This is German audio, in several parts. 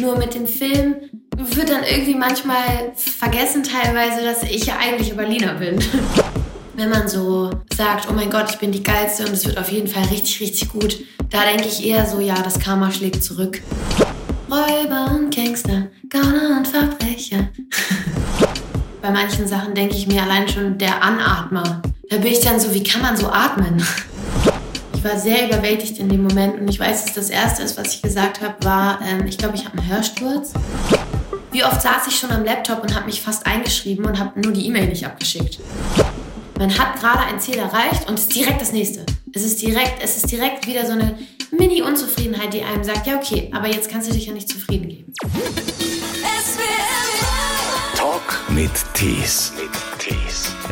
Nur mit dem Film wird dann irgendwie manchmal vergessen teilweise, dass ich ja eigentlich Berliner bin. Wenn man so sagt, oh mein Gott, ich bin die Geilste und es wird auf jeden Fall richtig, richtig gut, da denke ich eher so, ja, das Karma schlägt zurück. Räuber und Gangster, Gauner und Verbrecher. Bei manchen Sachen denke ich mir allein schon der Anatmer. Da bin ich dann so, wie kann man so atmen? Ich war sehr überwältigt in dem Moment und ich weiß, dass das Erste ist, was ich gesagt habe, war, ähm, ich glaube, ich habe einen Hörsturz. Wie oft saß ich schon am Laptop und habe mich fast eingeschrieben und habe nur die E-Mail nicht abgeschickt. Man hat gerade ein Ziel erreicht und ist direkt das nächste. Es ist direkt, es ist direkt wieder so eine Mini-Unzufriedenheit, die einem sagt, ja okay, aber jetzt kannst du dich ja nicht zufrieden geben. Talk mit Tees.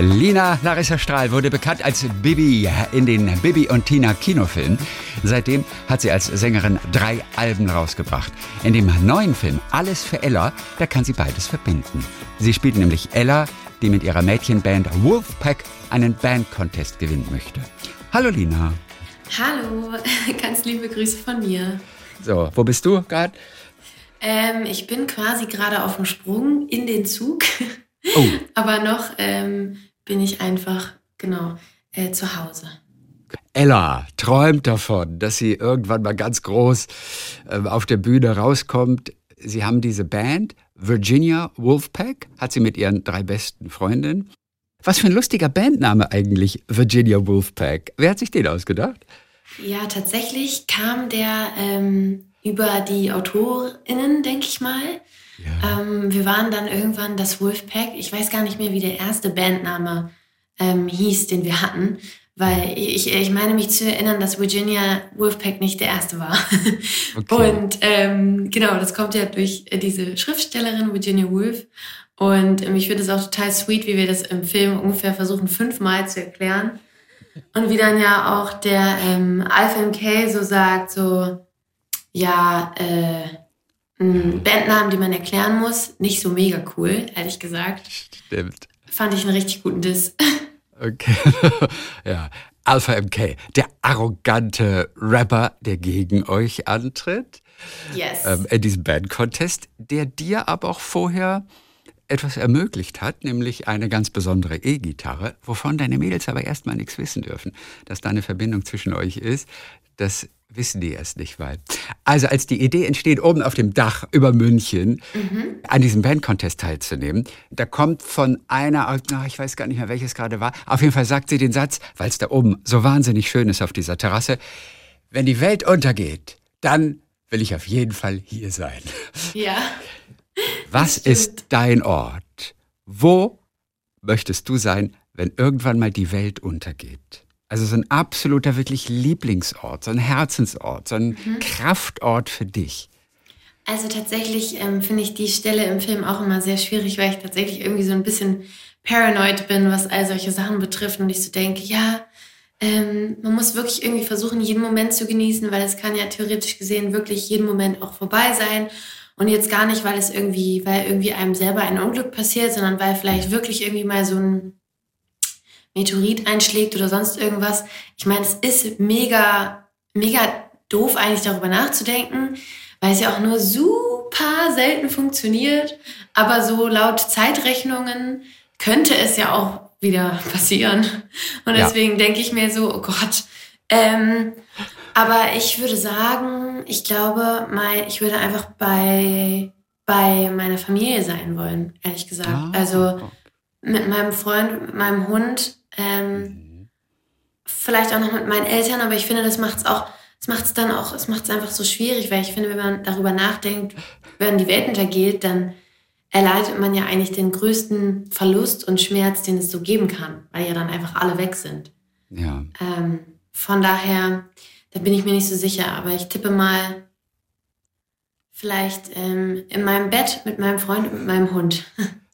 Lina Larissa Strahl wurde bekannt als Bibi in den Bibi und Tina Kinofilmen. Seitdem hat sie als Sängerin drei Alben rausgebracht. In dem neuen Film Alles für Ella, da kann sie beides verbinden. Sie spielt nämlich Ella, die mit ihrer Mädchenband Wolfpack einen Bandcontest gewinnen möchte. Hallo Lina. Hallo, ganz liebe Grüße von mir. So, wo bist du gerade? Ähm, ich bin quasi gerade auf dem Sprung in den Zug. Oh. Aber noch ähm, bin ich einfach, genau, äh, zu Hause. Ella träumt davon, dass sie irgendwann mal ganz groß äh, auf der Bühne rauskommt. Sie haben diese Band, Virginia Wolfpack, hat sie mit ihren drei besten Freundinnen. Was für ein lustiger Bandname eigentlich, Virginia Wolfpack. Wer hat sich den ausgedacht? Ja, tatsächlich kam der ähm, über die AutorInnen, denke ich mal. Ja. Ähm, wir waren dann irgendwann das Wolfpack. Ich weiß gar nicht mehr, wie der erste Bandname ähm, hieß, den wir hatten, weil ich, ich meine mich zu erinnern, dass Virginia Wolfpack nicht der erste war. Okay. Und ähm, genau, das kommt ja durch äh, diese Schriftstellerin Virginia Woolf. Und ähm, ich finde es auch total sweet, wie wir das im Film ungefähr versuchen, fünfmal zu erklären. Und wie dann ja auch der ähm, Alpha MK so sagt, so, ja, äh, Bandnamen, die man erklären muss, nicht so mega cool, ehrlich gesagt. Stimmt. Fand ich einen richtig guten Diss. Okay. ja. Alpha MK, der arrogante Rapper, der gegen euch antritt. Yes. Ähm, in diesem Band-Contest, der dir aber auch vorher etwas ermöglicht hat, nämlich eine ganz besondere E-Gitarre, wovon deine Mädels aber erstmal nichts wissen dürfen, dass da eine Verbindung zwischen euch ist. Das wissen die erst nicht, weil. Also als die Idee entsteht, oben auf dem Dach über München mhm. an diesem Bandcontest teilzunehmen, da kommt von einer, ach, ich weiß gar nicht mehr, welches gerade war, auf jeden Fall sagt sie den Satz, weil es da oben so wahnsinnig schön ist auf dieser Terrasse, wenn die Welt untergeht, dann will ich auf jeden Fall hier sein. Ja. Was ist dein Ort? Wo möchtest du sein, wenn irgendwann mal die Welt untergeht? Also so ein absoluter wirklich Lieblingsort, so ein Herzensort, so ein mhm. Kraftort für dich. Also tatsächlich ähm, finde ich die Stelle im Film auch immer sehr schwierig, weil ich tatsächlich irgendwie so ein bisschen paranoid bin, was all solche Sachen betrifft und ich so denke, ja, ähm, man muss wirklich irgendwie versuchen, jeden Moment zu genießen, weil es kann ja theoretisch gesehen wirklich jeden Moment auch vorbei sein. Und jetzt gar nicht, weil es irgendwie, weil irgendwie einem selber ein Unglück passiert, sondern weil vielleicht wirklich irgendwie mal so ein Meteorit einschlägt oder sonst irgendwas. Ich meine, es ist mega, mega doof eigentlich darüber nachzudenken, weil es ja auch nur super selten funktioniert. Aber so laut Zeitrechnungen könnte es ja auch wieder passieren. Und deswegen ja. denke ich mir so, oh Gott. Ähm, aber ich würde sagen, ich glaube, mein, ich würde einfach bei, bei meiner Familie sein wollen, ehrlich gesagt. Ah, also mit meinem Freund, mit meinem Hund ähm, mhm. Vielleicht auch noch mit meinen Eltern, aber ich finde, das macht es auch, das macht es dann auch, es macht es einfach so schwierig, weil ich finde, wenn man darüber nachdenkt, wenn die Welt untergeht, dann erleidet man ja eigentlich den größten Verlust und Schmerz, den es so geben kann, weil ja dann einfach alle weg sind. Ja. Ähm, von daher, da bin ich mir nicht so sicher, aber ich tippe mal vielleicht ähm, in meinem Bett mit meinem Freund und mit meinem Hund.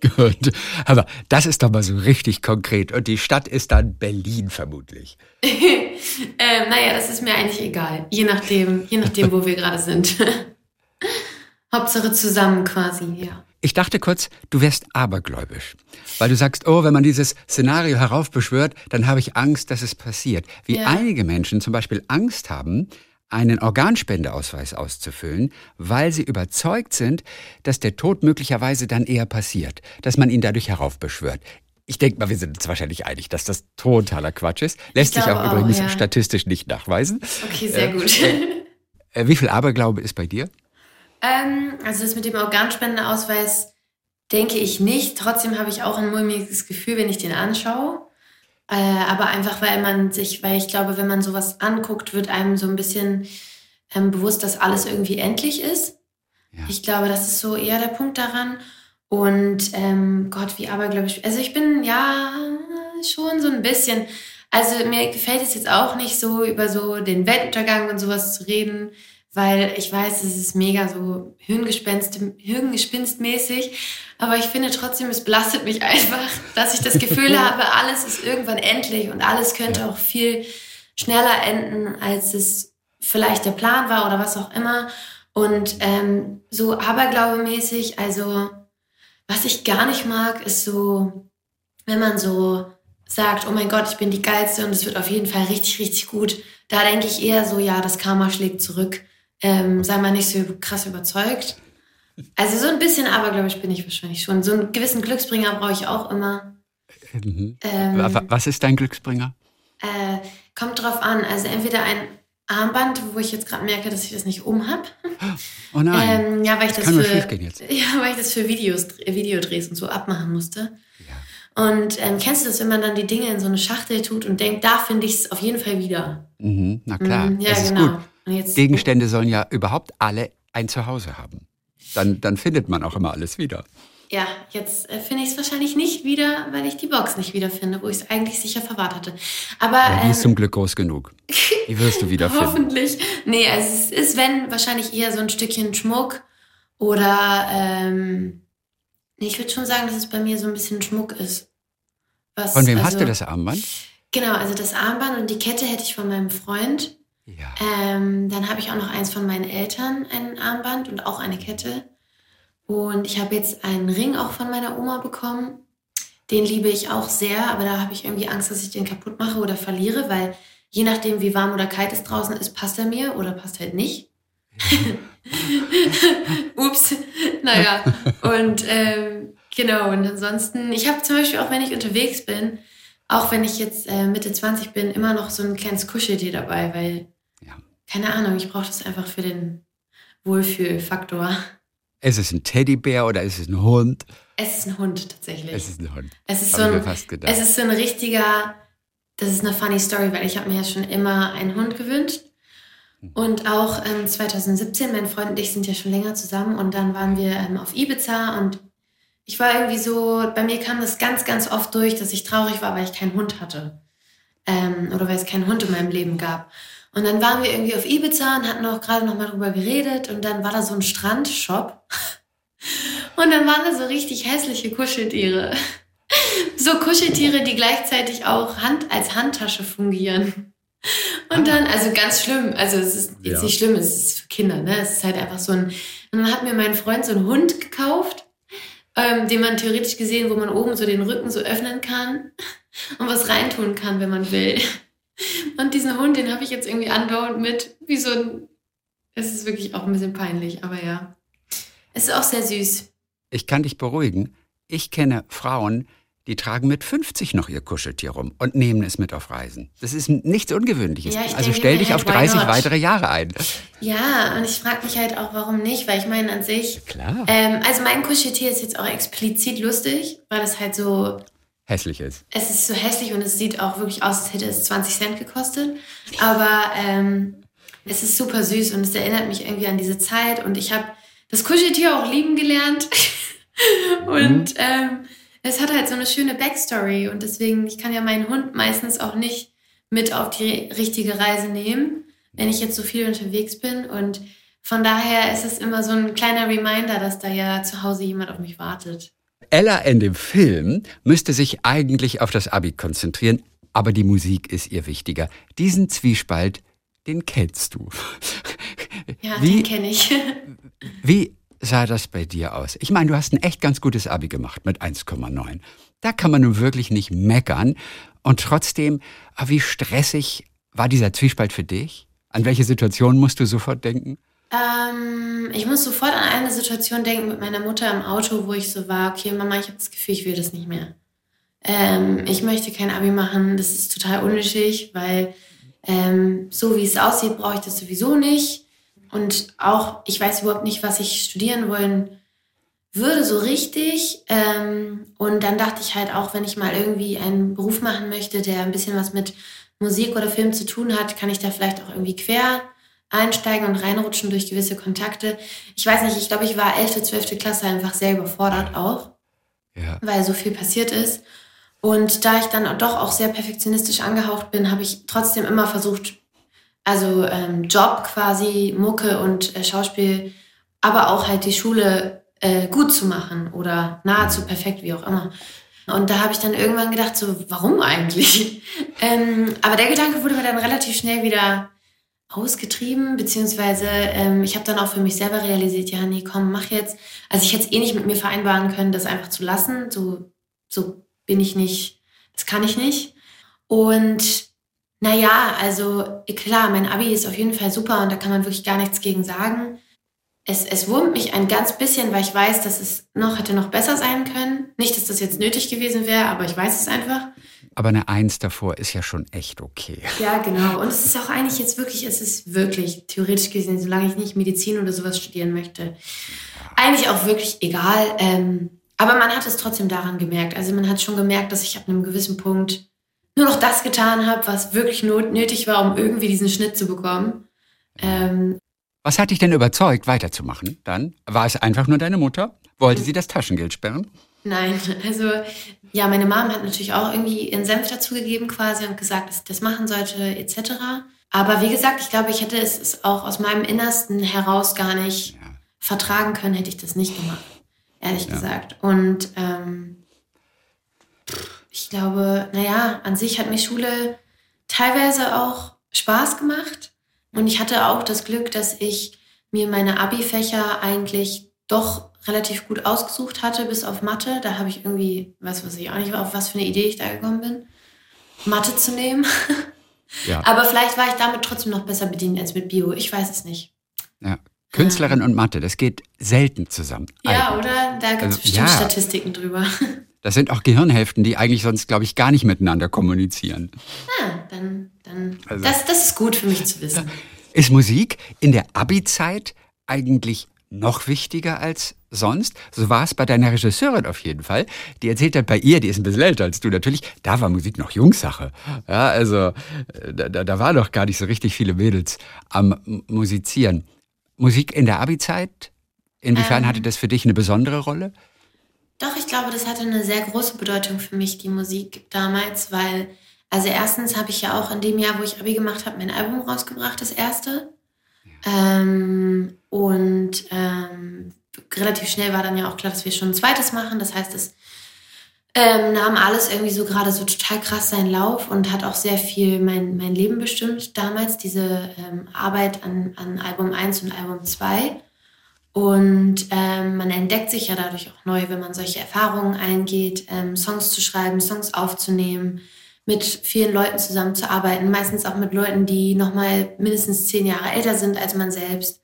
Gut. Aber das ist doch mal so richtig konkret. Und die Stadt ist dann Berlin vermutlich. ähm, naja, das ist mir eigentlich egal. Je nachdem, je nachdem wo wir gerade sind. Hauptsache zusammen quasi, ja. Ich dachte kurz, du wärst abergläubisch. Weil du sagst, oh, wenn man dieses Szenario heraufbeschwört, dann habe ich Angst, dass es passiert. Wie ja. einige Menschen zum Beispiel Angst haben, einen Organspendeausweis auszufüllen, weil sie überzeugt sind, dass der Tod möglicherweise dann eher passiert, dass man ihn dadurch heraufbeschwört. Ich denke mal, wir sind uns wahrscheinlich einig, dass das totaler Quatsch ist. Lässt sich auch, auch übrigens ja. statistisch nicht nachweisen. Okay, sehr gut. Äh, wie viel Aberglaube ist bei dir? Ähm, also das mit dem Organspendeausweis denke ich nicht. Trotzdem habe ich auch ein mulmiges Gefühl, wenn ich den anschaue. Äh, aber einfach, weil man sich, weil ich glaube, wenn man sowas anguckt, wird einem so ein bisschen ähm, bewusst, dass alles irgendwie endlich ist. Ja. Ich glaube, das ist so eher der Punkt daran. Und ähm, Gott, wie abergläubisch. Also ich bin ja schon so ein bisschen. Also mir gefällt es jetzt auch nicht so, über so den Weltuntergang und sowas zu reden, weil ich weiß, es ist mega so Hirngespinst, Hirngespinstmäßig. Aber ich finde trotzdem, es belastet mich einfach, dass ich das Gefühl habe, alles ist irgendwann endlich und alles könnte auch viel schneller enden, als es vielleicht der Plan war oder was auch immer. Und ähm, so aberglaubemäßig, also was ich gar nicht mag, ist so, wenn man so sagt, oh mein Gott, ich bin die Geilste und es wird auf jeden Fall richtig, richtig gut. Da denke ich eher so, ja, das Karma schlägt zurück. Ähm, sei mal nicht so krass überzeugt. Also so ein bisschen abergläubisch bin ich wahrscheinlich schon. So einen gewissen Glücksbringer brauche ich auch immer. Mhm. Ähm, Was ist dein Glücksbringer? Äh, kommt drauf an. Also entweder ein Armband, wo ich jetzt gerade merke, dass ich das nicht um habe. Oh nein. Ähm, ja, weil ich das, das für, jetzt. Ja, weil ich das für Videos, Videodrehs und so abmachen musste. Ja. Und ähm, kennst du das, wenn man dann die Dinge in so eine Schachtel tut und denkt, da finde ich es auf jeden Fall wieder? Mhm, na klar, mhm, ja, das genau. ist gut. Gegenstände sollen ja überhaupt alle ein Zuhause haben. Dann, dann findet man auch immer alles wieder. Ja, jetzt äh, finde ich es wahrscheinlich nicht wieder, weil ich die Box nicht wiederfinde, wo ich es eigentlich sicher verwahrt hatte. Aber ja, die ähm, ist zum Glück groß genug. Die wirst du wiederfinden. Hoffentlich. Nee, also es ist, wenn, wahrscheinlich eher so ein Stückchen Schmuck oder ähm, ich würde schon sagen, dass es bei mir so ein bisschen Schmuck ist. Was, von wem also, hast du das Armband? Genau, also das Armband und die Kette hätte ich von meinem Freund. Ja. Ähm, dann habe ich auch noch eins von meinen Eltern, ein Armband und auch eine Kette. Und ich habe jetzt einen Ring auch von meiner Oma bekommen. Den liebe ich auch sehr, aber da habe ich irgendwie Angst, dass ich den kaputt mache oder verliere, weil je nachdem, wie warm oder kalt es draußen ist, passt er mir oder passt halt nicht. Ups, naja. Und ähm, genau, und ansonsten, ich habe zum Beispiel auch, wenn ich unterwegs bin, auch wenn ich jetzt äh, Mitte 20 bin, immer noch so ein kleines Kuscheltier dabei, weil. Keine Ahnung, ich brauche das einfach für den Wohlfühlfaktor. Ist es ein Teddybär oder ist es ein Hund? Es ist ein Hund tatsächlich. Es ist ein Hund. Es ist, so ein, es ist so ein richtiger, das ist eine funny Story, weil ich habe mir ja schon immer einen Hund gewünscht. Hm. Und auch ähm, 2017, mein Freund und ich sind ja schon länger zusammen und dann waren wir ähm, auf Ibiza und ich war irgendwie so, bei mir kam das ganz, ganz oft durch, dass ich traurig war, weil ich keinen Hund hatte. Ähm, oder weil es keinen Hund in meinem Leben gab. Und dann waren wir irgendwie auf Ibiza und hatten auch gerade noch mal drüber geredet und dann war da so ein Strandshop und dann waren da so richtig hässliche Kuscheltiere. So Kuscheltiere, die gleichzeitig auch Hand, als Handtasche fungieren. Und dann, also ganz schlimm, also es ist jetzt ja. nicht schlimm, es ist für Kinder, ne? Es ist halt einfach so ein. Und dann hat mir mein Freund so einen Hund gekauft, ähm, den man theoretisch gesehen, wo man oben so den Rücken so öffnen kann und was reintun kann, wenn man will. Und diesen Hund, den habe ich jetzt irgendwie andauernd mit, wie so ein. Es ist wirklich auch ein bisschen peinlich, aber ja. Es ist auch sehr süß. Ich kann dich beruhigen. Ich kenne Frauen, die tragen mit 50 noch ihr Kuscheltier rum und nehmen es mit auf Reisen. Das ist nichts Ungewöhnliches. Ja, also denke, stell dich auf 30 weitere Jahre ein. Ja, und ich frage mich halt auch, warum nicht, weil ich meine an sich. Klar. Ähm, also mein Kuscheltier ist jetzt auch explizit lustig, weil es halt so hässlich ist. Es ist so hässlich und es sieht auch wirklich aus, als hätte es 20 Cent gekostet. Aber ähm, es ist super süß und es erinnert mich irgendwie an diese Zeit. Und ich habe das Kuscheltier auch lieben gelernt. und mhm. ähm, es hat halt so eine schöne Backstory. Und deswegen, ich kann ja meinen Hund meistens auch nicht mit auf die richtige Reise nehmen, wenn ich jetzt so viel unterwegs bin. Und von daher ist es immer so ein kleiner Reminder, dass da ja zu Hause jemand auf mich wartet. Ella in dem Film müsste sich eigentlich auf das Abi konzentrieren, aber die Musik ist ihr wichtiger. Diesen Zwiespalt, den kennst du. Ja, wie, den kenne ich. Wie sah das bei dir aus? Ich meine, du hast ein echt ganz gutes Abi gemacht mit 1,9. Da kann man nun wirklich nicht meckern. Und trotzdem, ah, wie stressig war dieser Zwiespalt für dich? An welche Situation musst du sofort denken? Ähm, ich muss sofort an eine Situation denken mit meiner Mutter im Auto, wo ich so war, okay, Mama, ich habe das Gefühl, ich will das nicht mehr. Ähm, ich möchte kein Abi machen, das ist total unnötig, weil ähm, so wie es aussieht, brauche ich das sowieso nicht. Und auch, ich weiß überhaupt nicht, was ich studieren wollen würde, so richtig. Ähm, und dann dachte ich halt auch, wenn ich mal irgendwie einen Beruf machen möchte, der ein bisschen was mit Musik oder Film zu tun hat, kann ich da vielleicht auch irgendwie quer einsteigen und reinrutschen durch gewisse Kontakte. Ich weiß nicht, ich glaube, ich war 11., 12. Klasse einfach sehr überfordert auch, ja. weil so viel passiert ist. Und da ich dann doch auch sehr perfektionistisch angehaucht bin, habe ich trotzdem immer versucht, also ähm, Job quasi, Mucke und äh, Schauspiel, aber auch halt die Schule äh, gut zu machen oder nahezu perfekt, wie auch immer. Und da habe ich dann irgendwann gedacht, so, warum eigentlich? ähm, aber der Gedanke wurde mir dann relativ schnell wieder ausgetrieben, beziehungsweise ähm, ich habe dann auch für mich selber realisiert, ja, nee, komm, mach jetzt. Also ich hätte es eh nicht mit mir vereinbaren können, das einfach zu lassen. So, so bin ich nicht, das kann ich nicht. Und naja, also klar, mein Abi ist auf jeden Fall super und da kann man wirklich gar nichts gegen sagen. Es, es wurmt mich ein ganz bisschen, weil ich weiß, dass es noch hätte noch besser sein können. Nicht, dass das jetzt nötig gewesen wäre, aber ich weiß es einfach. Aber eine Eins davor ist ja schon echt okay. Ja, genau. Und es ist auch eigentlich jetzt wirklich, es ist wirklich theoretisch gesehen, solange ich nicht Medizin oder sowas studieren möchte, eigentlich auch wirklich egal. Ähm, aber man hat es trotzdem daran gemerkt. Also man hat schon gemerkt, dass ich ab einem gewissen Punkt nur noch das getan habe, was wirklich nötig war, um irgendwie diesen Schnitt zu bekommen. Ähm, was hat dich denn überzeugt, weiterzumachen dann? War es einfach nur deine Mutter? Wollte sie das Taschengeld sperren? Nein, also ja, meine Mom hat natürlich auch irgendwie ihren Senf dazugegeben quasi und gesagt, dass ich das machen sollte etc. Aber wie gesagt, ich glaube, ich hätte es auch aus meinem Innersten heraus gar nicht ja. vertragen können, hätte ich das nicht gemacht, ehrlich ja. gesagt. Und ähm, ich glaube, naja, an sich hat mir Schule teilweise auch Spaß gemacht. Und ich hatte auch das Glück, dass ich mir meine Abi-Fächer eigentlich doch relativ gut ausgesucht hatte, bis auf Mathe. Da habe ich irgendwie, was weiß ich auch nicht, auf was für eine Idee ich da gekommen bin, Mathe zu nehmen. Ja. Aber vielleicht war ich damit trotzdem noch besser bedient als mit Bio. Ich weiß es nicht. Ja. Künstlerin und Mathe, das geht selten zusammen. Ja, eigentlich. oder? Da gibt es also, bestimmt ja. Statistiken drüber. Das sind auch Gehirnhälften, die eigentlich sonst, glaube ich, gar nicht miteinander kommunizieren. Ah, dann, dann also, das, das ist gut für mich zu wissen. Ist Musik in der Abi-Zeit eigentlich noch wichtiger als sonst. So war es bei deiner Regisseurin auf jeden Fall. Die erzählt hat bei ihr, die ist ein bisschen älter als du natürlich, da war Musik noch Jungsache. Ja, also äh, da, da war doch gar nicht so richtig viele Mädels am Musizieren. Musik in der Abi-Zeit, inwiefern ähm, hatte das für dich eine besondere Rolle? Doch, ich glaube, das hatte eine sehr große Bedeutung für mich, die Musik damals, weil, also erstens habe ich ja auch in dem Jahr, wo ich Abi gemacht habe, mein Album rausgebracht, das erste. Ähm, und ähm, relativ schnell war dann ja auch klar, dass wir schon ein zweites machen. Das heißt, es ähm, nahm alles irgendwie so gerade so total krass seinen Lauf und hat auch sehr viel mein, mein Leben bestimmt damals, diese ähm, Arbeit an, an Album 1 und Album 2. Und ähm, man entdeckt sich ja dadurch auch neu, wenn man solche Erfahrungen eingeht, ähm, Songs zu schreiben, Songs aufzunehmen, mit vielen Leuten zusammenzuarbeiten, meistens auch mit Leuten, die nochmal mindestens zehn Jahre älter sind als man selbst.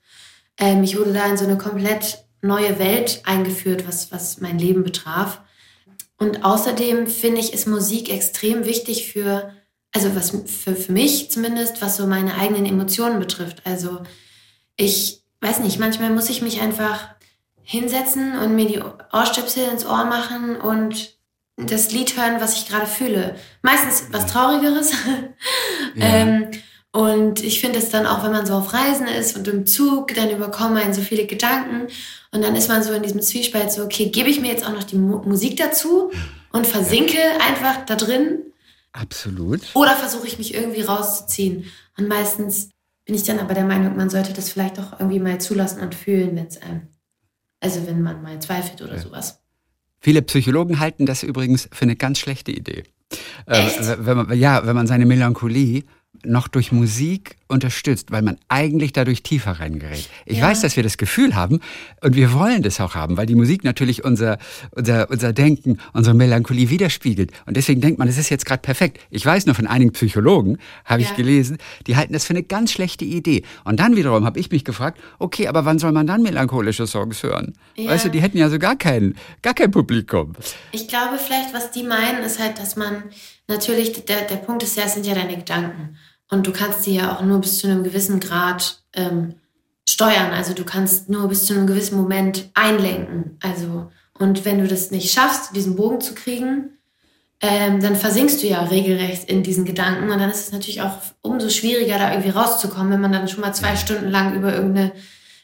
Ähm, ich wurde da in so eine komplett neue Welt eingeführt, was, was mein Leben betraf. Und außerdem finde ich, ist Musik extrem wichtig für, also was für, für mich zumindest, was so meine eigenen Emotionen betrifft. Also ich weiß nicht, manchmal muss ich mich einfach hinsetzen und mir die Ohrstöpsel ins Ohr machen und das Lied hören, was ich gerade fühle. Meistens was Traurigeres. Ja. ähm, und ich finde es dann auch, wenn man so auf Reisen ist und im Zug, dann überkommen einen so viele Gedanken. Und dann ist man so in diesem Zwiespalt so, okay, gebe ich mir jetzt auch noch die Mu Musik dazu und versinke ja. einfach da drin? Absolut. Oder versuche ich mich irgendwie rauszuziehen? Und meistens bin ich dann aber der Meinung, man sollte das vielleicht auch irgendwie mal zulassen und fühlen, wenn es einem, also wenn man mal zweifelt oder ja. sowas. Viele Psychologen halten das übrigens für eine ganz schlechte Idee. Äh, wenn man, ja, wenn man seine Melancholie noch durch Musik unterstützt, weil man eigentlich dadurch tiefer reingerät. Ich ja. weiß, dass wir das Gefühl haben und wir wollen das auch haben, weil die Musik natürlich unser, unser, unser Denken, unsere Melancholie widerspiegelt. Und deswegen denkt man, es ist jetzt gerade perfekt. Ich weiß nur von einigen Psychologen, habe ja. ich gelesen, die halten das für eine ganz schlechte Idee. Und dann wiederum habe ich mich gefragt, okay, aber wann soll man dann melancholische Songs hören? Ja. Weißt du, die hätten ja so gar kein, gar kein Publikum. Ich glaube vielleicht, was die meinen, ist halt, dass man natürlich, der, der Punkt ist ja, es sind ja deine Gedanken. Und du kannst die ja auch nur bis zu einem gewissen Grad ähm, steuern. Also du kannst nur bis zu einem gewissen Moment einlenken. Also, und wenn du das nicht schaffst, diesen Bogen zu kriegen, ähm, dann versinkst du ja regelrecht in diesen Gedanken. Und dann ist es natürlich auch umso schwieriger, da irgendwie rauszukommen, wenn man dann schon mal zwei Stunden lang über irgendeine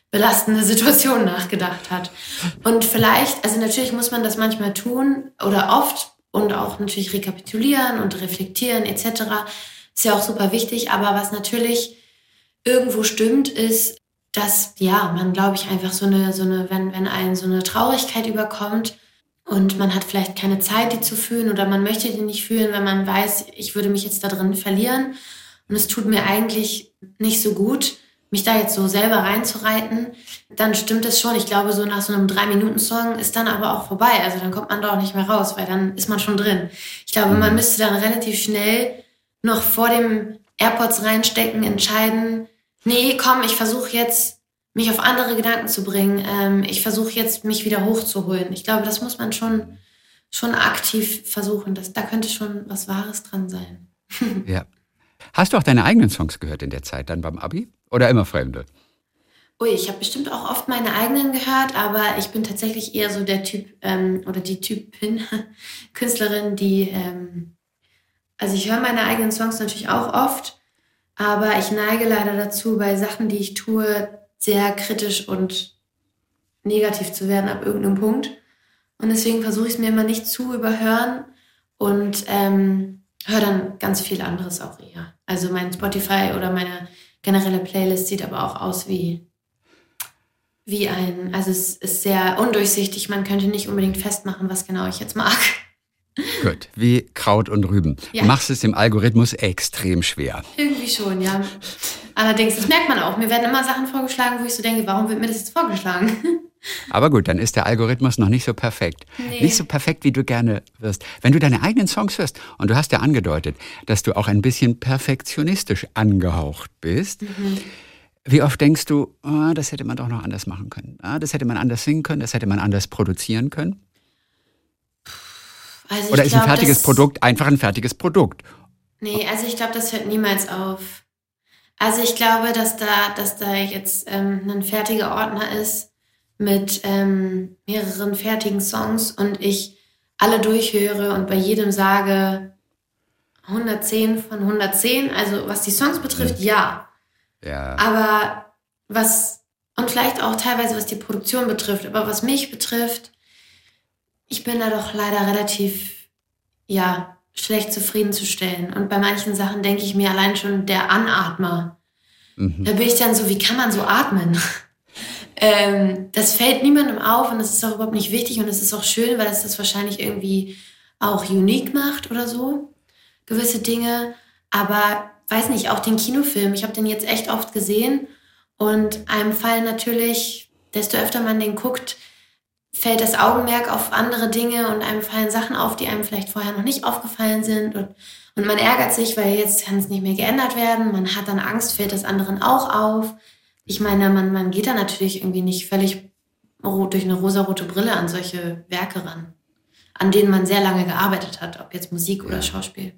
belastende Situation nachgedacht hat. Und vielleicht, also natürlich muss man das manchmal tun oder oft und auch natürlich rekapitulieren und reflektieren etc. Ist ja auch super wichtig. Aber was natürlich irgendwo stimmt, ist, dass ja man, glaube ich, einfach so eine, so eine, wenn, wenn einen so eine Traurigkeit überkommt und man hat vielleicht keine Zeit, die zu fühlen oder man möchte die nicht fühlen, wenn man weiß, ich würde mich jetzt da drin verlieren und es tut mir eigentlich nicht so gut, mich da jetzt so selber reinzureiten, dann stimmt es schon. Ich glaube, so nach so einem Drei-Minuten-Song ist dann aber auch vorbei. Also dann kommt man doch nicht mehr raus, weil dann ist man schon drin. Ich glaube, man mhm. müsste dann relativ schnell noch vor dem AirPods reinstecken, entscheiden, nee, komm, ich versuche jetzt, mich auf andere Gedanken zu bringen. Ähm, ich versuche jetzt, mich wieder hochzuholen. Ich glaube, das muss man schon, schon aktiv versuchen. Das, da könnte schon was Wahres dran sein. ja. Hast du auch deine eigenen Songs gehört in der Zeit dann beim Abi? Oder immer Fremde? Ui, ich habe bestimmt auch oft meine eigenen gehört, aber ich bin tatsächlich eher so der Typ ähm, oder die Typin Künstlerin, die, ähm, also ich höre meine eigenen Songs natürlich auch oft, aber ich neige leider dazu, bei Sachen, die ich tue, sehr kritisch und negativ zu werden ab irgendeinem Punkt. Und deswegen versuche ich es mir immer nicht zu überhören und ähm, höre dann ganz viel anderes auch eher. Also mein Spotify oder meine generelle Playlist sieht aber auch aus wie, wie ein, also es ist sehr undurchsichtig. Man könnte nicht unbedingt festmachen, was genau ich jetzt mag. Gut, wie Kraut und Rüben. Ja. Machst es dem Algorithmus extrem schwer. Irgendwie schon, ja. Allerdings, das merkt man auch. Mir werden immer Sachen vorgeschlagen, wo ich so denke, warum wird mir das jetzt vorgeschlagen? Aber gut, dann ist der Algorithmus noch nicht so perfekt. Nee. Nicht so perfekt, wie du gerne wirst. Wenn du deine eigenen Songs hörst, und du hast ja angedeutet, dass du auch ein bisschen perfektionistisch angehaucht bist, mhm. wie oft denkst du, oh, das hätte man doch noch anders machen können? Ah, das hätte man anders singen können, das hätte man anders produzieren können? Also Oder ist glaub, ein fertiges Produkt einfach ein fertiges Produkt? Nee, also ich glaube, das hört niemals auf. Also ich glaube, dass da, dass da jetzt ähm, ein fertiger Ordner ist, mit ähm, mehreren fertigen Songs und ich alle durchhöre und bei jedem sage 110 von 110. Also was die Songs betrifft, ja. Ja. Aber was, und vielleicht auch teilweise was die Produktion betrifft, aber was mich betrifft, ich bin da doch leider relativ, ja, schlecht zufriedenzustellen. Und bei manchen Sachen denke ich mir allein schon der Anatmer. Mhm. Da bin ich dann so, wie kann man so atmen? Ähm, das fällt niemandem auf und das ist auch überhaupt nicht wichtig und es ist auch schön, weil es das wahrscheinlich irgendwie auch unique macht oder so, gewisse Dinge. Aber weiß nicht, auch den Kinofilm, ich habe den jetzt echt oft gesehen und einem fallen natürlich, desto öfter man den guckt, fällt das Augenmerk auf andere Dinge und einem fallen Sachen auf, die einem vielleicht vorher noch nicht aufgefallen sind und, und man ärgert sich, weil jetzt kann es nicht mehr geändert werden. Man hat dann Angst, fällt das anderen auch auf ich meine, man, man geht da natürlich irgendwie nicht völlig durch eine rosarote Brille an solche Werke ran, an denen man sehr lange gearbeitet hat, ob jetzt Musik oder Schauspiel.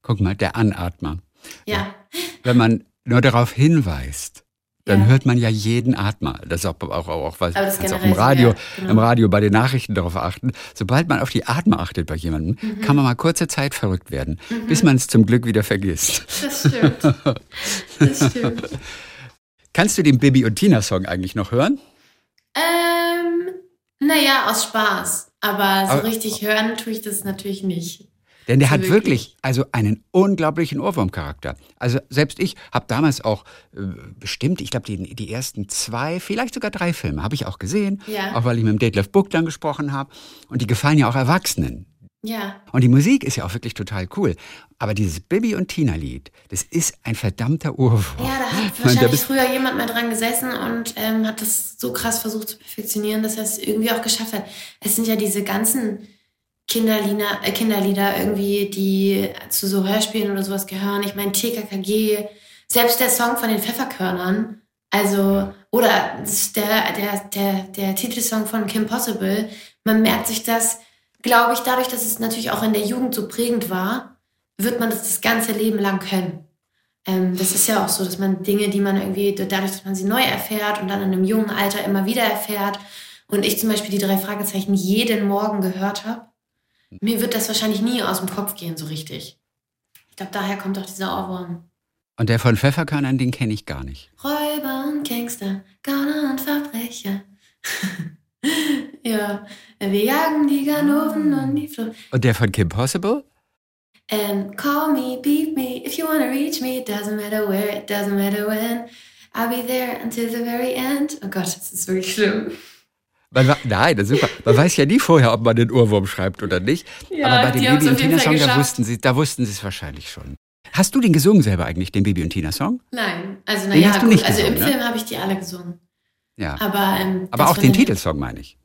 Guck mal, der Anatmer. Ja. Wenn man nur darauf hinweist, dann ja. hört man ja jeden Atmer. Das ist auch, auch, auch, was, auch im Radio, ja, genau. im Radio bei den Nachrichten darauf achten. Sobald man auf die Atmer achtet bei jemandem, mhm. kann man mal kurze Zeit verrückt werden, mhm. bis man es zum Glück wieder vergisst. Das stimmt. Das stimmt. Kannst du den Bibi und Tina Song eigentlich noch hören? Ähm, naja, aus Spaß. Aber so Aber, richtig hören tue ich das natürlich nicht. Denn der hat wirklich. wirklich, also einen unglaublichen Ohrwurmcharakter. Also selbst ich habe damals auch äh, bestimmt, ich glaube, die, die ersten zwei, vielleicht sogar drei Filme habe ich auch gesehen. Ja. Auch weil ich mit dem Detlef Buck dann gesprochen habe. Und die gefallen ja auch Erwachsenen. Ja. Und die Musik ist ja auch wirklich total cool. Aber dieses Bibi und Tina-Lied, das ist ein verdammter Urwurm. Ja, da hat wahrscheinlich früher jemand mal dran gesessen und ähm, hat das so krass versucht zu perfektionieren, dass er es irgendwie auch geschafft hat. Es sind ja diese ganzen Kinderlieder, äh, Kinderlieder irgendwie, die zu so Hörspielen oder sowas gehören. Ich meine, TKKG, selbst der Song von den Pfefferkörnern, also, oder der, der, der, der Titelsong von Kim Possible, man merkt sich das, glaube ich, dadurch, dass es natürlich auch in der Jugend so prägend war, wird man das das ganze Leben lang können. Ähm, das ist ja auch so, dass man Dinge, die man irgendwie, dadurch, dass man sie neu erfährt und dann in einem jungen Alter immer wieder erfährt und ich zum Beispiel die drei Fragezeichen jeden Morgen gehört habe, mir wird das wahrscheinlich nie aus dem Kopf gehen, so richtig. Ich glaube, daher kommt auch dieser Ohrwurm. Und der von Pfefferkörnern, den kenne ich gar nicht. Räuber und Gangster, Gauner und Verbrecher. ja, wir jagen die Ganoven und die Flucht. Und der von Kim Possible? And call me, beat me, if you wanna reach me. Doesn't matter where, it doesn't matter when. I'll be there until the very end. Oh Gott, das ist wirklich schlimm. Man Nein, das ist super. Man weiß ja nie vorher, ob man den Urwurm schreibt oder nicht. Ja, Aber bei dem Bibi und Tina Song, da wussten sie, da wussten sie es wahrscheinlich schon. Hast du den gesungen selber eigentlich, den Bibi und Tina Song? Nein, also naja, gut, nicht also im ne? Film habe ich die alle gesungen. Ja. Aber, ähm, Aber auch den Titelsong meine ich.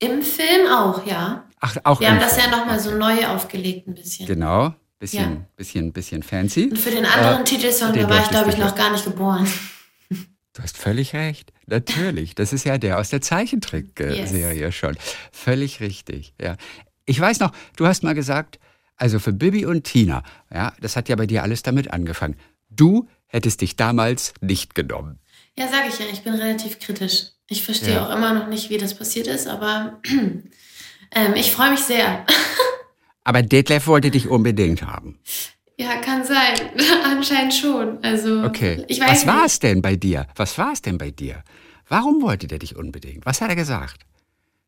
Im Film auch, ja. Ach, auch Wir haben im das ja Film. nochmal so neu aufgelegt ein bisschen. Genau. Bisschen, Ja. bisschen, bisschen fancy. Und für den anderen Äh, Titelsong, den da war ich, glaube ich, noch gar nicht geboren. Du hast völlig recht. Natürlich. Das ist ja der aus der Zeichentrickserie schon. Völlig richtig. Ja. Ich weiß noch, du hast mal gesagt, also für Bibi und Tina, ja, das hat ja bei dir alles damit angefangen. Du hättest dich damals nicht genommen. Ja, sage ich ja, ich bin relativ kritisch. Ich verstehe Ja. auch immer noch nicht, wie das passiert ist, aber ähm, ich freue mich sehr. Aber Detlef wollte dich unbedingt haben. Ja, kann sein. Anscheinend schon. Also, Okay. ich weiß Was war es denn bei dir? Was war es denn bei dir? Warum wollte der dich unbedingt? Was hat er gesagt?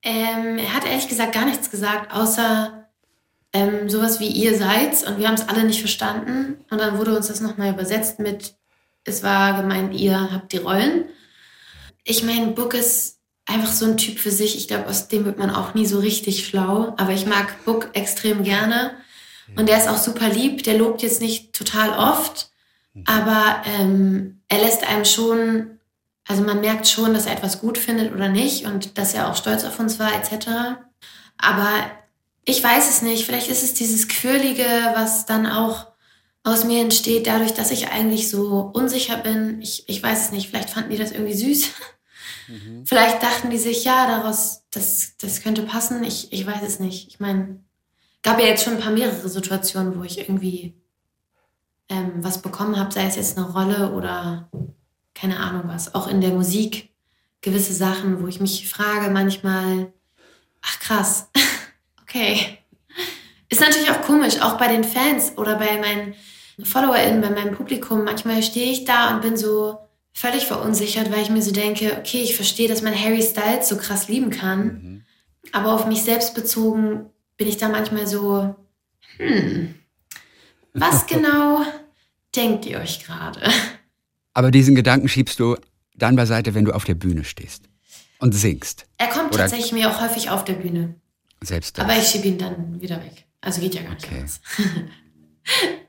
Ähm, er hat ehrlich gesagt gar nichts gesagt, außer ähm, sowas wie ihr seid und wir haben es alle nicht verstanden. Und dann wurde uns das nochmal übersetzt mit, es war gemeint, ihr habt die Rollen. Ich meine, Book ist einfach so ein Typ für sich. Ich glaube, aus dem wird man auch nie so richtig schlau. Aber ich mag Book extrem gerne. Und der ist auch super lieb. Der lobt jetzt nicht total oft, aber ähm, er lässt einem schon, also man merkt schon, dass er etwas gut findet oder nicht und dass er auch stolz auf uns war, etc. Aber ich weiß es nicht. Vielleicht ist es dieses Quirlige, was dann auch aus mir entsteht, dadurch, dass ich eigentlich so unsicher bin. Ich, ich weiß es nicht. Vielleicht fanden die das irgendwie süß. Vielleicht dachten die sich, ja, daraus, das, das könnte passen. Ich, ich weiß es nicht. Ich meine, gab ja jetzt schon ein paar mehrere Situationen, wo ich irgendwie ähm, was bekommen habe, sei es jetzt eine Rolle oder keine Ahnung was. Auch in der Musik gewisse Sachen, wo ich mich frage manchmal, ach krass, okay. Ist natürlich auch komisch, auch bei den Fans oder bei meinen FollowerInnen, bei meinem Publikum. Manchmal stehe ich da und bin so völlig verunsichert, weil ich mir so denke, okay, ich verstehe, dass man Harry Styles so krass lieben kann. Aber auf mich selbst bezogen bin ich da manchmal so, hm, was genau denkt ihr euch gerade? Aber diesen Gedanken schiebst du dann beiseite, wenn du auf der Bühne stehst und singst. Er kommt Oder- tatsächlich mir auch häufig auf der Bühne. Selbst das. Aber ich schiebe ihn dann wieder weg. Also geht ja gar nicht Okay. anders.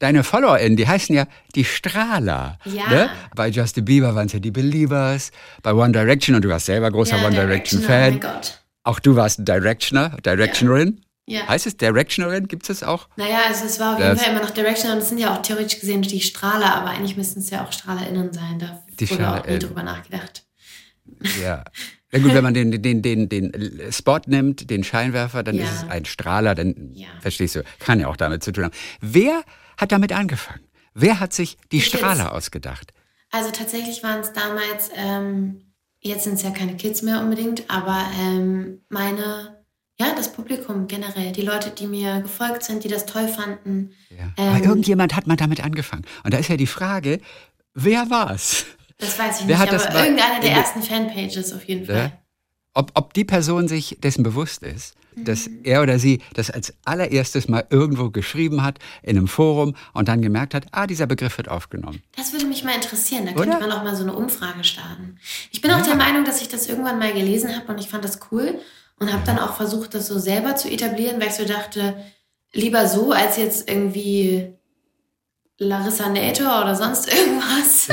Deine FollowerInnen, die heißen ja die Strahler. Ja. Ne? Bei Justin Bieber waren es ja die Believers, bei One Direction und du warst selber großer Ja, One Direction-Fan. Oh mein Gott. Auch du warst Directioner, Directionerin. Ja. Heißt es Directionerin? Gibt es auch? Naja, also es war auf jeden Das- Fall immer noch Direction und es sind ja auch theoretisch gesehen die Strahler, aber eigentlich müssten es ja auch StrahlerInnen sein. Da Die wurde auch nie drüber nachgedacht. Ja. Na gut, wenn man den, den, den, den Spot nimmt, den Scheinwerfer, dann Ja. ist es ein Strahler, dann Ja. verstehst du, kann ja auch damit zu tun haben. Wer hat damit angefangen? Wer hat sich die Kids. Strahler ausgedacht? Also tatsächlich waren es damals, ähm, jetzt sind es ja keine Kids mehr unbedingt, aber ähm, meine, ja, das Publikum generell, die Leute, die mir gefolgt sind, die das toll fanden. Ja. Ähm, Aber irgendjemand hat mal damit angefangen. Und da ist ja die Frage, wer war's? Das weiß ich Wer nicht, hat aber irgendeine der ersten Fanpages auf jeden Ja. Fall. Ob, ob die Person sich dessen bewusst ist, dass er oder sie das als allererstes mal irgendwo geschrieben hat, in einem Forum und dann gemerkt hat, ah, dieser Begriff wird aufgenommen. Das würde mich mal interessieren. Da Oder? könnte man auch mal so eine Umfrage starten. Ich bin auch der Meinung, dass ich das irgendwann mal gelesen habe und ich fand das cool. und habe dann auch versucht, das so selber zu etablieren, weil ich so dachte, lieber so als jetzt irgendwie Larissa Nator oder sonst irgendwas.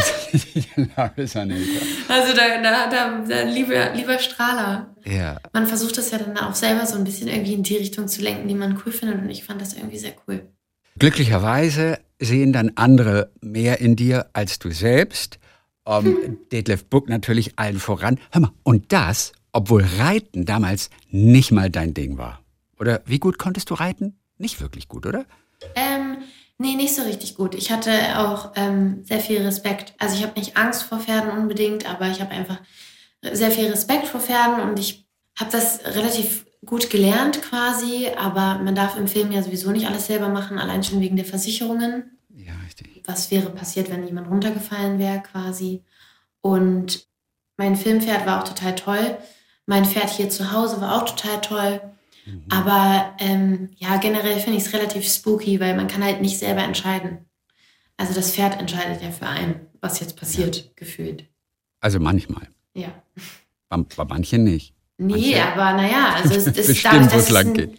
Larissa Nator. Also da, da, da, da lieber, lieber Strahler. Ja. Man versucht das ja dann auch selber so ein bisschen irgendwie in die Richtung zu lenken, die man cool findet und ich fand das irgendwie sehr cool. Glücklicherweise sehen dann andere mehr in dir als du selbst. Um, hm. Detlef Buck natürlich allen voran. Hör mal, und das, obwohl Reiten damals nicht mal dein Ding war. Oder wie gut konntest du reiten? Nicht wirklich gut, oder? Ähm, nee, nicht so richtig gut. Ich hatte auch ähm, sehr viel Respekt. Also ich habe nicht Angst vor Pferden unbedingt, aber ich habe einfach sehr viel Respekt vor Pferden und ich habe das relativ gut gelernt quasi, aber man darf im Film ja sowieso nicht alles selber machen, allein schon wegen der Versicherungen. Ja, richtig. Was wäre passiert, wenn jemand runtergefallen wäre quasi? Und mein Filmpferd war auch total toll. Mein Pferd hier zu Hause war auch total toll. Mhm. Aber ähm, ja, generell finde ich es relativ spooky, weil man kann halt nicht selber entscheiden. Also das Pferd entscheidet ja für einen, was jetzt passiert, ja. gefühlt. Also manchmal. Ja. Bei, bei manchen nicht. Nee, Manche aber naja, also es ist dadurch, dass es ein,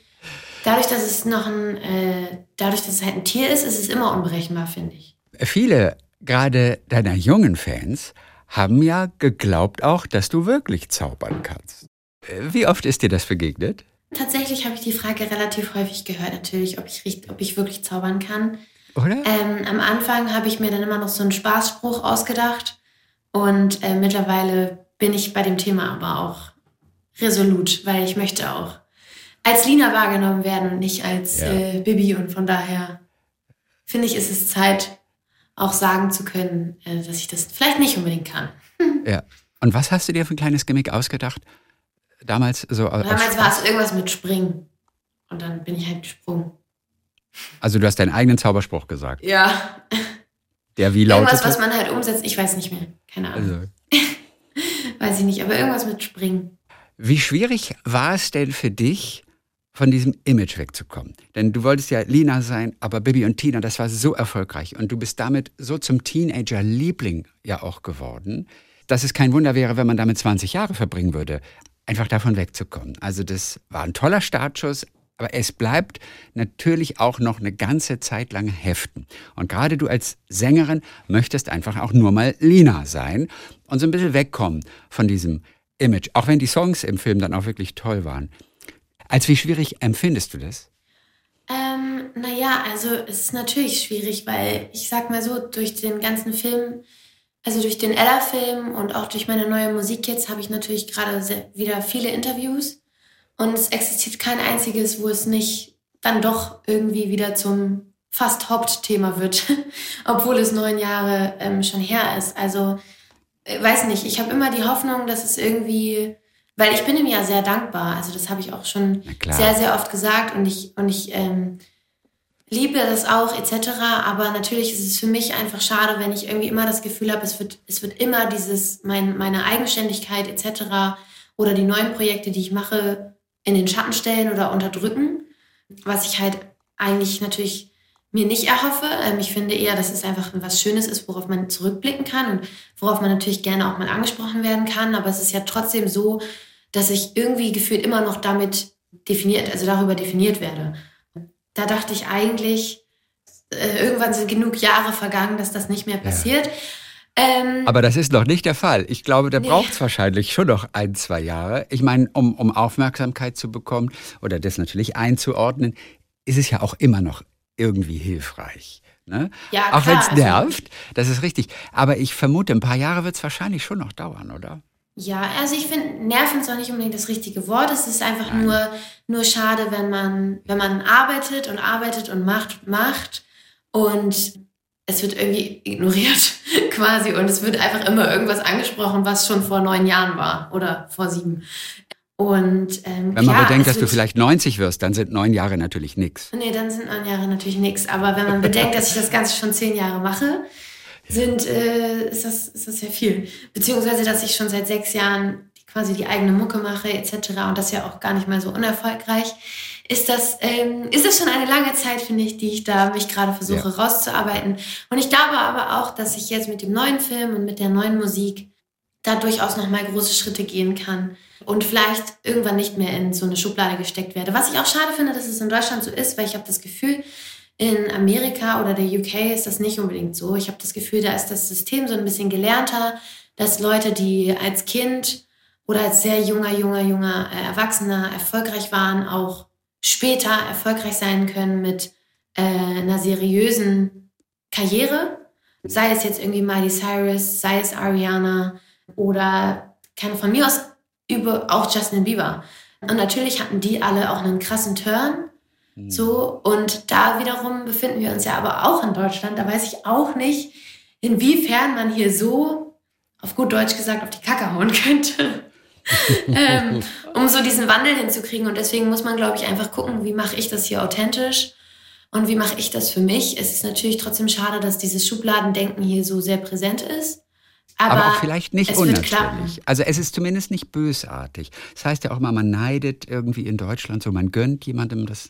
dadurch, dass es noch ein, äh, dadurch, dass es halt ein Tier ist, ist es immer unberechenbar, finde ich. Viele, gerade deiner jungen Fans, haben ja geglaubt auch, dass du wirklich zaubern kannst. Wie oft ist dir das begegnet? Tatsächlich habe ich die Frage relativ häufig gehört, natürlich, ob ich, ob ich wirklich zaubern kann. Ähm, am Anfang habe ich mir dann immer noch so einen Spaßspruch ausgedacht und äh, mittlerweile bin ich bei dem Thema aber auch resolut, weil ich möchte auch als Lina wahrgenommen werden und nicht als ja. äh, Bibi und von daher finde ich, ist es Zeit, auch sagen zu können, äh, dass ich das vielleicht nicht unbedingt kann. Ja. Und was hast du dir für ein kleines Gimmick ausgedacht? Damals so. Damals war es irgendwas mit Springen. Und dann bin ich halt gesprungen. Also du hast deinen eigenen Zauberspruch gesagt. Ja. Der wie lautet? Irgendwas, was man halt umsetzt, ich weiß nicht mehr. Keine Ahnung. Also. weiß ich nicht, aber irgendwas mit Springen. Wie schwierig war es denn für dich, von diesem Image wegzukommen. Denn du wolltest ja Lina sein, aber Bibi und Tina, das war so erfolgreich und du bist damit so zum Teenager-Liebling ja auch geworden, dass es kein Wunder wäre, wenn man damit 20 Jahre verbringen würde, einfach davon wegzukommen. Also das war ein toller Startschuss, aber es bleibt natürlich auch noch eine ganze Zeit lang heften. Und gerade du als Sängerin möchtest einfach auch nur mal Lina sein und so ein bisschen wegkommen von diesem Image, auch wenn die Songs im Film dann auch wirklich toll waren. Als wie schwierig empfindest du das? Ähm, naja, also es ist natürlich schwierig, weil ich sag mal so, durch den ganzen Film, also durch den Ella-Film und auch durch meine neue Musik jetzt, habe ich natürlich gerade wieder viele Interviews. Und es existiert kein einziges, wo es nicht dann doch irgendwie wieder zum fast Hauptthema wird, obwohl es neun Jahre ähm, schon her ist. Also, äh, weiß nicht, ich habe immer die Hoffnung, dass es irgendwie weil ich bin ihm ja sehr dankbar. Also das habe ich auch schon sehr, sehr oft gesagt und ich, und ich ähm, liebe das auch etc. Aber natürlich ist es für mich einfach schade, wenn ich irgendwie immer das Gefühl habe, es wird, es wird immer dieses, mein, meine Eigenständigkeit etc. oder die neuen Projekte, die ich mache, in den Schatten stellen oder unterdrücken. Was ich halt eigentlich natürlich mir nicht erhoffe. Ähm, ich finde eher, dass es einfach was Schönes ist, worauf man zurückblicken kann und worauf man natürlich gerne auch mal angesprochen werden kann. Aber es ist ja trotzdem so, dass ich irgendwie gefühlt immer noch damit definiert, also darüber definiert werde. Da dachte ich eigentlich, äh, irgendwann sind genug Jahre vergangen, dass das nicht mehr passiert. Ja. Ähm, Aber das ist noch nicht der Fall. Ich glaube, da nee. braucht es wahrscheinlich schon noch ein, zwei Jahre. Ich meine, um, um Aufmerksamkeit zu bekommen oder das natürlich einzuordnen, ist es ja auch immer noch irgendwie hilfreich. Ne? Ja, auch wenn es also nervt, das ist richtig. Aber ich vermute, ein paar Jahre wird es wahrscheinlich schon noch dauern, oder? Ja, also ich finde, nerven ist auch nicht unbedingt das richtige Wort. Es ist einfach nur, nur schade, wenn man, wenn man arbeitet und arbeitet und macht, macht und es wird irgendwie ignoriert quasi und es wird einfach immer irgendwas angesprochen, was schon vor neun Jahren war oder vor sieben. Und ähm, wenn man klar, bedenkt, dass du vielleicht 90 wirst, dann sind neun Jahre natürlich nichts. Nee, dann sind neun Jahre natürlich nichts. Aber wenn man bedenkt, dass ich das Ganze schon zehn Jahre mache, sind, äh, ist, das, ist das sehr viel. Beziehungsweise, dass ich schon seit sechs Jahren quasi die eigene Mucke mache etc. und das ja auch gar nicht mal so unerfolgreich, ist das, ähm, ist das schon eine lange Zeit, finde ich, die ich da mich gerade versuche ja. rauszuarbeiten. Und ich glaube aber auch, dass ich jetzt mit dem neuen Film und mit der neuen Musik da durchaus nochmal große Schritte gehen kann und vielleicht irgendwann nicht mehr in so eine Schublade gesteckt werde. Was ich auch schade finde, dass es in Deutschland so ist, weil ich habe das Gefühl, in Amerika oder der UK ist das nicht unbedingt so. Ich habe das Gefühl, da ist das System so ein bisschen gelernter, dass Leute, die als Kind oder als sehr junger, junger, junger äh, Erwachsener erfolgreich waren, auch später erfolgreich sein können mit äh, einer seriösen Karriere. Sei es jetzt irgendwie Miley Cyrus, sei es Ariana oder keine von mir aus über auch Justin Bieber. Und natürlich hatten die alle auch einen krassen Turn. Mhm. So, und da wiederum befinden wir uns ja aber auch in Deutschland. Da weiß ich auch nicht, inwiefern man hier so, auf gut Deutsch gesagt, auf die Kacke hauen könnte. ähm, um so diesen Wandel hinzukriegen. Und deswegen muss man, glaube ich, einfach gucken, wie mache ich das hier authentisch und wie mache ich das für mich. Es ist natürlich trotzdem schade, dass dieses Schubladendenken hier so sehr präsent ist. Aber, aber, auch vielleicht nicht unnatürlich. Also es ist zumindest nicht bösartig. Das heißt ja auch mal, man neidet irgendwie in Deutschland so, man gönnt jemandem das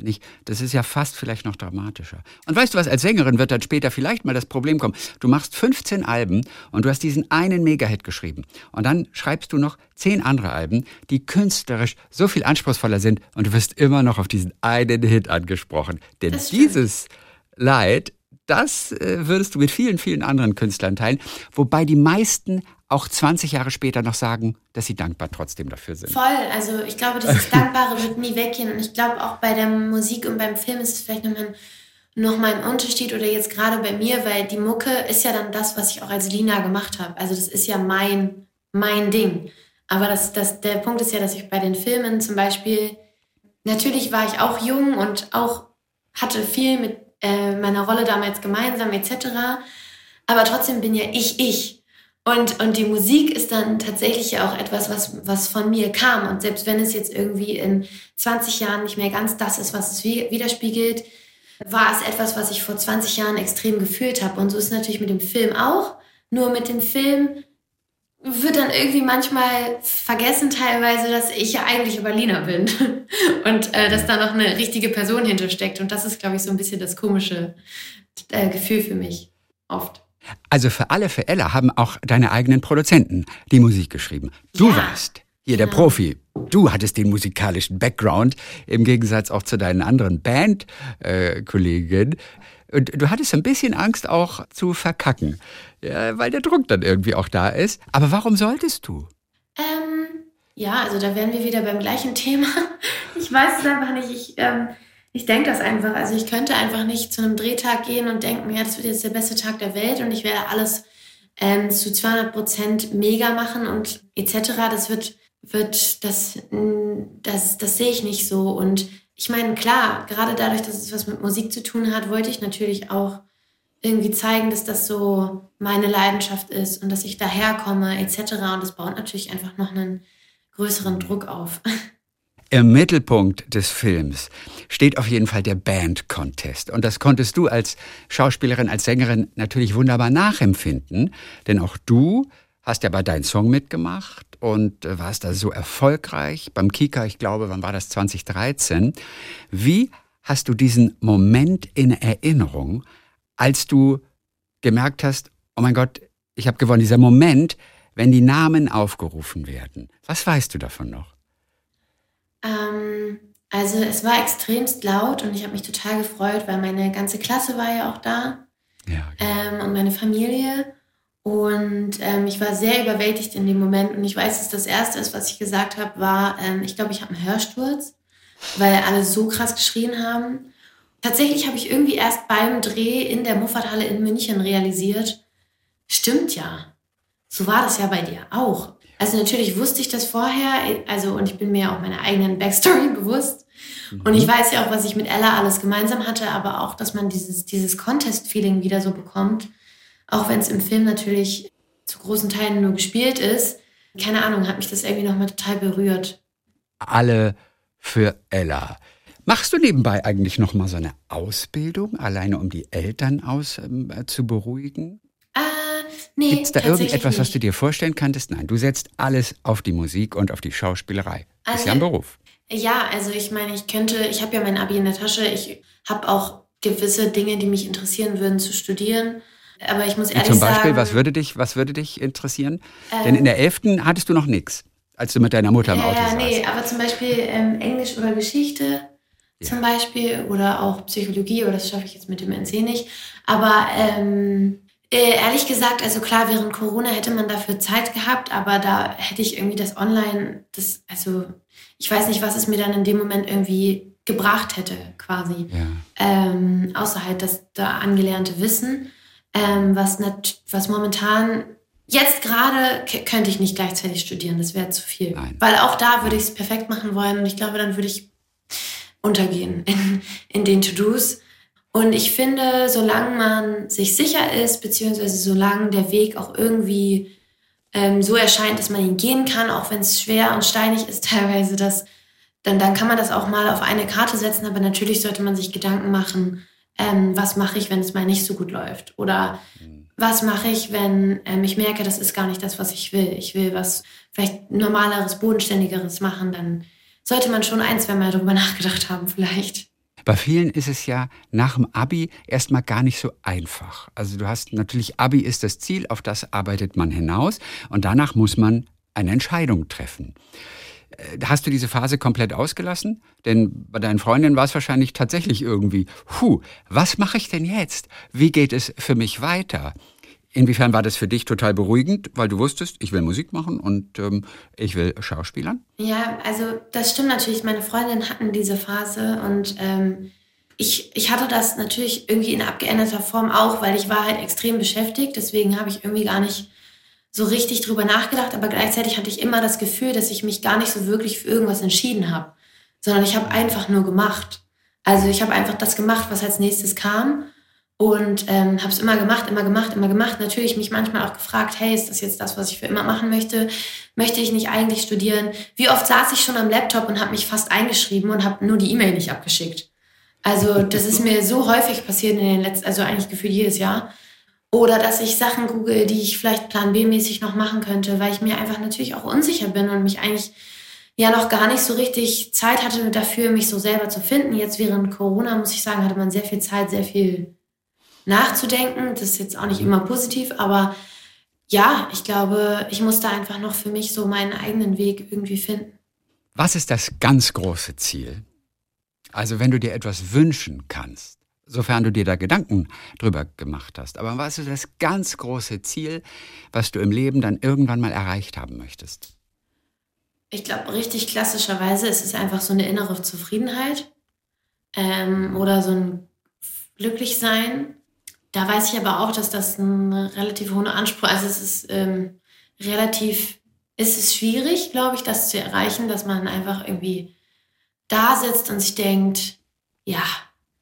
nicht. Das ist ja fast vielleicht noch dramatischer. Und weißt du was, als Sängerin wird dann später vielleicht mal das Problem kommen. Du machst 15 Alben und du hast diesen einen Megahit geschrieben. Und dann schreibst du noch 10 andere Alben, die künstlerisch so viel anspruchsvoller sind und du wirst immer noch auf diesen einen Hit angesprochen. Denn dieses Leid das äh, würdest du mit vielen, vielen anderen Künstlern teilen. Wobei die meisten auch 20 Jahre später noch sagen, dass sie dankbar trotzdem dafür sind. Voll, also ich glaube, dieses Dankbare wird nie weggehen. Und ich glaube auch bei der Musik und beim Film ist es vielleicht nochmal noch mal ein Unterschied oder jetzt gerade bei mir, weil die Mucke ist ja dann das, was ich auch als Lina gemacht habe. Also das ist ja mein, mein Ding. Aber das, das, der Punkt ist ja, dass ich bei den Filmen zum Beispiel, natürlich war ich auch jung und auch hatte viel mit äh, meiner Rolle damals gemeinsam etc. Aber trotzdem bin ja ich ich. Und, und die Musik ist dann tatsächlich ja auch etwas, was, was von mir kam. Und selbst wenn es jetzt irgendwie in 20 Jahren nicht mehr ganz das ist, was es widerspiegelt, war es etwas, was ich vor 20 Jahren extrem gefühlt habe. Und so ist es natürlich mit dem Film auch. Nur mit dem Film wird dann irgendwie manchmal vergessen teilweise, dass ich ja eigentlich Berliner bin und äh, dass da noch eine richtige Person hintersteckt. Und das ist, glaube ich, so ein bisschen das komische äh, Gefühl für mich oft. Also für alle für Ella haben auch deine eigenen Produzenten die Musik geschrieben. Du ja. warst hier der Profi. Du hattest den musikalischen Background im Gegensatz auch zu deinen anderen Bandkollegen. Äh, und du hattest ein bisschen Angst auch zu verkacken, ja, weil der Druck dann irgendwie auch da ist. Aber warum solltest du? Ähm, ja, also da wären wir wieder beim gleichen Thema. Ich weiß es einfach nicht. Ich, ähm, ich denke das einfach. Also ich könnte einfach nicht zu einem Drehtag gehen und denken, ja, das wird jetzt der beste Tag der Welt und ich werde alles ähm, zu 200 Prozent mega machen und etc. Das wird, wird, das, das, das sehe ich nicht so. Und ich meine, klar, gerade dadurch, dass es was mit Musik zu tun hat, wollte ich natürlich auch irgendwie zeigen, dass das so meine Leidenschaft ist und dass ich daherkomme etc. Und das baut natürlich einfach noch einen größeren Druck auf. Im Mittelpunkt des Films steht auf jeden Fall der Band Contest. Und das konntest du als Schauspielerin, als Sängerin natürlich wunderbar nachempfinden. Denn auch du hast ja bei deinem Song mitgemacht und warst da so erfolgreich beim Kika, ich glaube, wann war das 2013? Wie hast du diesen Moment in Erinnerung, als du gemerkt hast, oh mein Gott, ich habe gewonnen, dieser Moment, wenn die Namen aufgerufen werden. Was weißt du davon noch? Ähm, also es war extremst laut und ich habe mich total gefreut, weil meine ganze Klasse war ja auch da ja, genau. ähm, und meine Familie. Und ähm, ich war sehr überwältigt in dem Moment. Und ich weiß, dass das Erste ist, was ich gesagt habe, war, ähm, ich glaube, ich habe einen Hörsturz, weil alle so krass geschrien haben. Tatsächlich habe ich irgendwie erst beim Dreh in der Muffathalle in München realisiert, stimmt ja. So war das ja bei dir auch. Also natürlich wusste ich das vorher, also und ich bin mir auch meiner eigenen Backstory bewusst. Und ich mhm. weiß ja auch, was ich mit Ella alles gemeinsam hatte, aber auch, dass man dieses, dieses Contest-Feeling wieder so bekommt auch wenn es im Film natürlich zu großen Teilen nur gespielt ist. Keine Ahnung, hat mich das irgendwie nochmal total berührt. Alle für Ella. Machst du nebenbei eigentlich noch mal so eine Ausbildung, alleine um die Eltern aus ähm, zu beruhigen? Äh, nee, Gibt es da irgendetwas, nicht. was du dir vorstellen kanntest? Nein, du setzt alles auf die Musik und auf die Schauspielerei. Also, ist ja ein Beruf. Ja, also ich meine, ich könnte, ich habe ja mein Abi in der Tasche, ich habe auch gewisse Dinge, die mich interessieren würden, zu studieren. Aber ich muss ehrlich Zum Beispiel, sagen, was würde dich, was würde dich interessieren? Denn in der 11. hattest du noch nichts, als du mit deiner Mutter im Auto ja, saßt. nee, aber zum Beispiel ähm, Englisch oder Geschichte zum Beispiel oder auch Psychologie, oder das schaffe ich jetzt mit dem NC nicht. Aber ähm, äh, ehrlich gesagt, also klar, während Corona hätte man dafür Zeit gehabt, aber da hätte ich irgendwie das Online, das, also ich weiß nicht, was es mir dann in dem Moment irgendwie gebracht hätte, quasi. Ja. Ähm, außer halt das da angelernte Wissen, ähm, was, nat was momentan, jetzt gerade könnte ich nicht gleichzeitig studieren, das wäre zu viel. Nein. Weil auch da würde ich es perfekt machen wollen und ich glaube, dann würde ich untergehen in, in den To-Dos. Und ich finde, solange man sich sicher ist, beziehungsweise solange der Weg auch irgendwie ähm, so erscheint, dass man ihn gehen kann, auch wenn es schwer und steinig ist teilweise, dass, dann, dann kann man das auch mal auf eine Karte setzen, aber natürlich sollte man sich Gedanken machen, ähm, was mache ich, wenn es mal nicht so gut läuft? Oder was mache ich, wenn ähm, ich merke, das ist gar nicht das, was ich will. Ich will was vielleicht normaleres, bodenständigeres machen, dann sollte man schon ein, zwei Mal darüber nachgedacht haben, vielleicht. Bei vielen ist es ja nach dem Abi erstmal gar nicht so einfach. Also du hast natürlich, Abi ist das Ziel, auf das arbeitet man hinaus und danach muss man eine Entscheidung treffen. Äh, Hast du diese Phase komplett ausgelassen? Denn bei deinen Freundinnen war es wahrscheinlich tatsächlich irgendwie, hu, was mache ich denn jetzt? Wie geht es für mich weiter? Inwiefern war das für dich total beruhigend, weil du wusstest, ich will Musik machen und ähm, ich will Schauspielern? Ja, also das stimmt natürlich. Meine Freundinnen hatten diese Phase und ähm, ich, ich hatte das natürlich irgendwie in abgeänderter Form auch, weil ich war halt extrem beschäftigt. Deswegen habe ich irgendwie gar nicht so richtig drüber nachgedacht. Aber gleichzeitig hatte ich immer das Gefühl, dass ich mich gar nicht so wirklich für irgendwas entschieden habe, sondern ich habe einfach nur gemacht. Also ich habe einfach das gemacht, was als nächstes kam und ähm, habe es immer gemacht, immer gemacht, immer gemacht. Natürlich mich manchmal auch gefragt, hey, ist das jetzt das, was ich für immer machen möchte? Möchte ich nicht eigentlich studieren? Wie oft saß ich schon am Laptop und habe mich fast eingeschrieben und habe nur die E-Mail nicht abgeschickt? Also das ist mir so häufig passiert in den letzten, also eigentlich gefühlt jedes Jahr. Oder dass ich Sachen google, die ich vielleicht Plan B-mäßig noch machen könnte, weil ich mir einfach natürlich auch unsicher bin und mich eigentlich ja noch gar nicht so richtig Zeit hatte dafür, mich so selber zu finden. Jetzt während Corona, muss ich sagen, hatte man sehr viel Zeit, sehr viel nachzudenken. Das ist jetzt auch nicht immer positiv, aber ja, ich glaube, ich muss da einfach noch für mich so meinen eigenen Weg irgendwie finden. Was ist das ganz große Ziel? Also wenn du dir etwas wünschen kannst, sofern du dir da Gedanken drüber gemacht hast, aber was ist das ganz große Ziel, was du im Leben dann irgendwann mal erreicht haben möchtest? Ich glaube, richtig klassischerweise ist es einfach so eine innere Zufriedenheit ähm, oder so ein Glücklichsein. Da weiß ich aber auch, dass das ein relativ hoher Anspruch Also es ist ähm, relativ, es ist schwierig, glaube ich, das zu erreichen, dass man einfach irgendwie da sitzt und sich denkt, ja,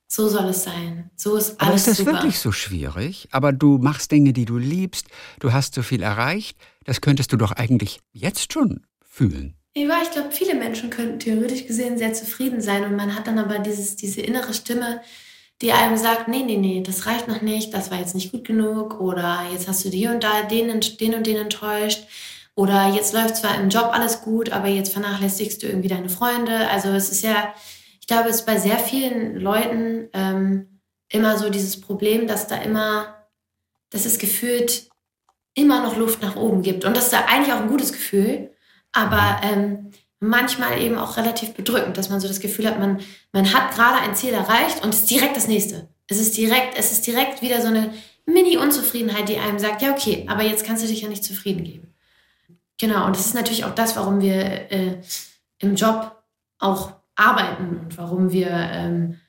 so soll es sein. So ist Aber alles ist das super. wirklich so schwierig? Aber du machst Dinge, die du liebst, du hast so viel erreicht, das könntest du doch eigentlich jetzt schon fühlen. Ja, ich glaube, viele Menschen könnten theoretisch gesehen sehr zufrieden sein und man hat dann aber dieses, diese innere Stimme, die einem sagt, nee, nee, nee, das reicht noch nicht, das war jetzt nicht gut genug oder jetzt hast du die und da den, den und den enttäuscht oder jetzt läuft zwar im Job alles gut, aber jetzt vernachlässigst du irgendwie deine Freunde. Also es ist ja, ich glaube, es ist bei sehr vielen Leuten ähm, immer so dieses Problem, dass da immer, dass es gefühlt immer noch Luft nach oben gibt und das ist ja eigentlich auch ein gutes Gefühl, aber ähm, manchmal eben auch relativ bedrückend, dass man so das Gefühl hat, man, man hat gerade ein Ziel erreicht und ist direkt das nächste. Es ist direkt, es ist direkt wieder so eine Mini-Unzufriedenheit, die einem sagt, ja, okay, aber jetzt kannst du dich ja nicht zufrieden geben. Genau, und das ist natürlich auch das, warum wir äh, im Job auch arbeiten und warum wir ähm,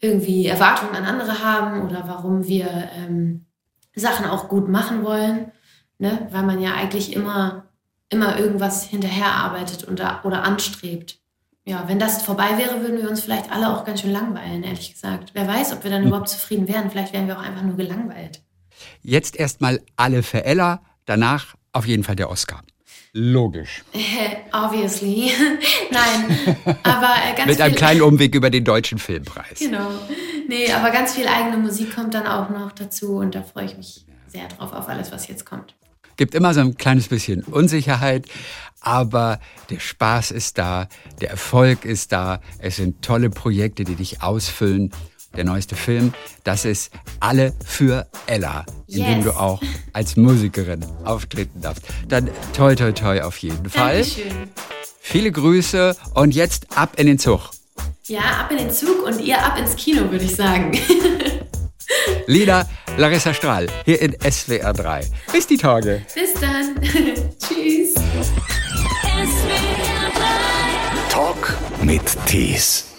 irgendwie Erwartungen an andere haben oder warum wir ähm, Sachen auch gut machen wollen, ne? weil man ja eigentlich immer, immer irgendwas hinterher arbeitet oder, oder anstrebt. Ja, wenn das vorbei wäre, würden wir uns vielleicht alle auch ganz schön langweilen, ehrlich gesagt. Wer weiß, ob wir dann überhaupt zufrieden wären. Vielleicht wären wir auch einfach nur gelangweilt. Jetzt erstmal alle für Ella, danach auf jeden Fall der Oscar. Logisch. Obviously. Nein, aber äh, ganz Mit einem kleinen Umweg über den Deutschen Filmpreis. Genau. Nee, aber ganz viel eigene Musik kommt dann auch noch dazu und da freue ich mich sehr drauf, auf alles, was jetzt kommt. Gibt immer so ein kleines bisschen Unsicherheit, aber der Spaß ist da, der Erfolg ist da, es sind tolle Projekte, die dich ausfüllen. der neueste Film, das ist Alle für Ella, in Yes. dem du auch als Musikerin auftreten darfst. Dann toi toi toi auf jeden Fall. Dankeschön. Viele Grüße und jetzt ab in den Zug. Ja, ab in den Zug und ihr ab ins Kino, würde ich sagen. Lina Larissa Strahl hier in SWR 3. Bis die Tage. Bis dann. Tschüss. Talk mit Tees.